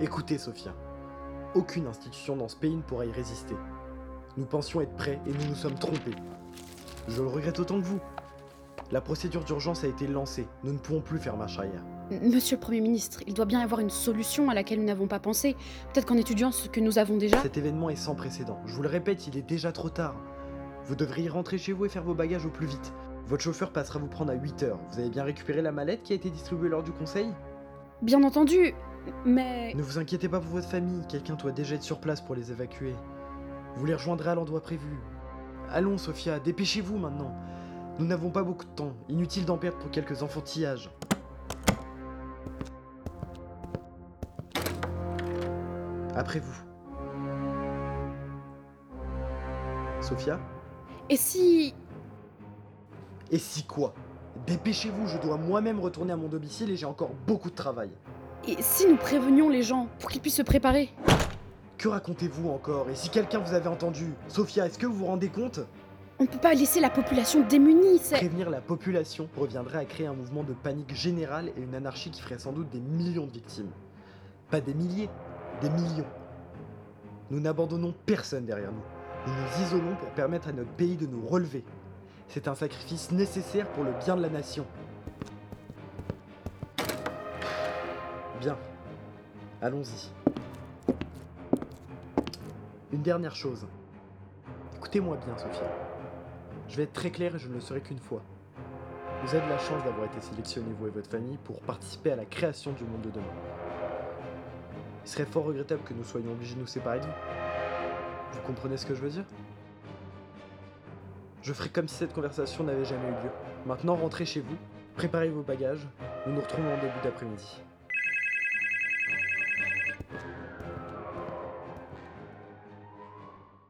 Écoutez, Sophia. Aucune institution dans ce pays ne pourra y résister. Nous pensions être prêts et nous nous sommes trompés. Je le regrette autant que vous. La procédure d'urgence a été lancée. Nous ne pouvons plus faire marche arrière. Monsieur le Premier ministre, il doit bien y avoir une solution à laquelle nous n'avons pas pensé. Peut-être qu'en étudiant ce que nous avons déjà. Cet événement est sans précédent. Je vous le répète, il est déjà trop tard. Vous devriez rentrer chez vous et faire vos bagages au plus vite. Votre chauffeur passera vous prendre à 8 heures. Vous avez bien récupéré la mallette qui a été distribuée lors du conseil? Bien entendu, mais. Ne vous inquiétez pas pour votre famille, quelqu'un doit déjà être sur place pour les évacuer. Vous les rejoindrez à l'endroit prévu. Allons, Sophia, dépêchez-vous maintenant. Nous n'avons pas beaucoup de temps, inutile d'en perdre pour quelques enfantillages. Après vous. Sophia Et si. Et si quoi? Dépêchez-vous, je dois moi-même retourner à mon domicile et j'ai encore beaucoup de travail. Et si nous prévenions les gens pour qu'ils puissent se préparer? Que racontez-vous encore? Et si quelqu'un vous avait entendu? Sophia, est-ce que vous vous rendez compte? On ne peut pas laisser la population démunie, c'est. Prévenir la population reviendrait à créer un mouvement de panique générale et une anarchie qui ferait sans doute des millions de victimes. Pas des milliers, des millions. Nous n'abandonnons personne derrière nous. Nous nous isolons pour permettre à notre pays de nous relever. C'est un sacrifice nécessaire pour le bien de la nation. Bien. Allons-y. Une dernière chose. Écoutez-moi bien, Sophia. Je vais être très clair et je ne le serai qu'une fois. Vous avez la chance d'avoir été sélectionné, vous et votre famille, pour participer à la création du monde de demain. Il serait fort regrettable que nous soyons obligés de nous séparer de vous. Vous comprenez ce que je veux dire? Je ferai comme si cette conversation n'avait jamais eu lieu. Maintenant, rentrez chez vous, préparez vos bagages, nous nous retrouvons en début d'après-midi.